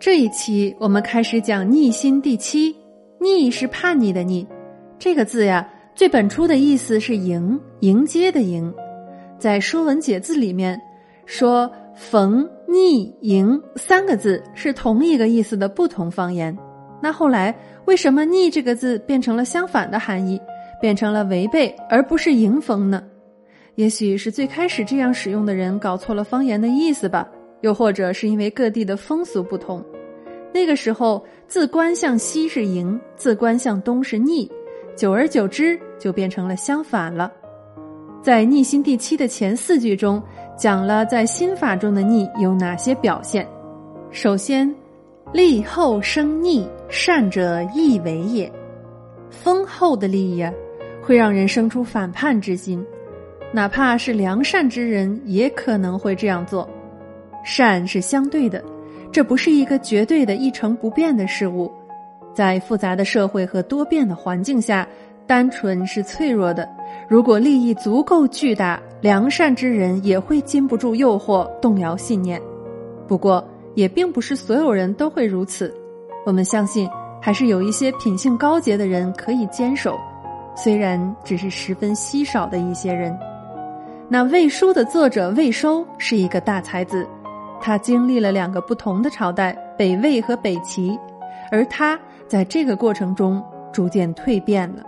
这一期我们开始讲逆心第七，逆是叛逆的逆，这个字呀，最本初的意思是迎迎接的迎，在《说文解字》里面说“逢逆迎”三个字是同一个意思的不同方言。那后来为什么“逆”这个字变成了相反的含义，变成了违背而不是迎逢呢？也许是最开始这样使用的人搞错了方言的意思吧。又或者是因为各地的风俗不同，那个时候自关向西是迎，自关向东是逆，久而久之就变成了相反了。在逆心第七的前四句中，讲了在心法中的逆有哪些表现。首先，立后生逆，善者易为也。丰厚的利益啊，会让人生出反叛之心，哪怕是良善之人，也可能会这样做。善是相对的，这不是一个绝对的一成不变的事物。在复杂的社会和多变的环境下，单纯是脆弱的。如果利益足够巨大，良善之人也会禁不住诱惑，动摇信念。不过，也并不是所有人都会如此。我们相信，还是有一些品性高洁的人可以坚守，虽然只是十分稀少的一些人。那《魏书》的作者魏收是一个大才子。他经历了两个不同的朝代，北魏和北齐，而他在这个过程中逐渐蜕变了。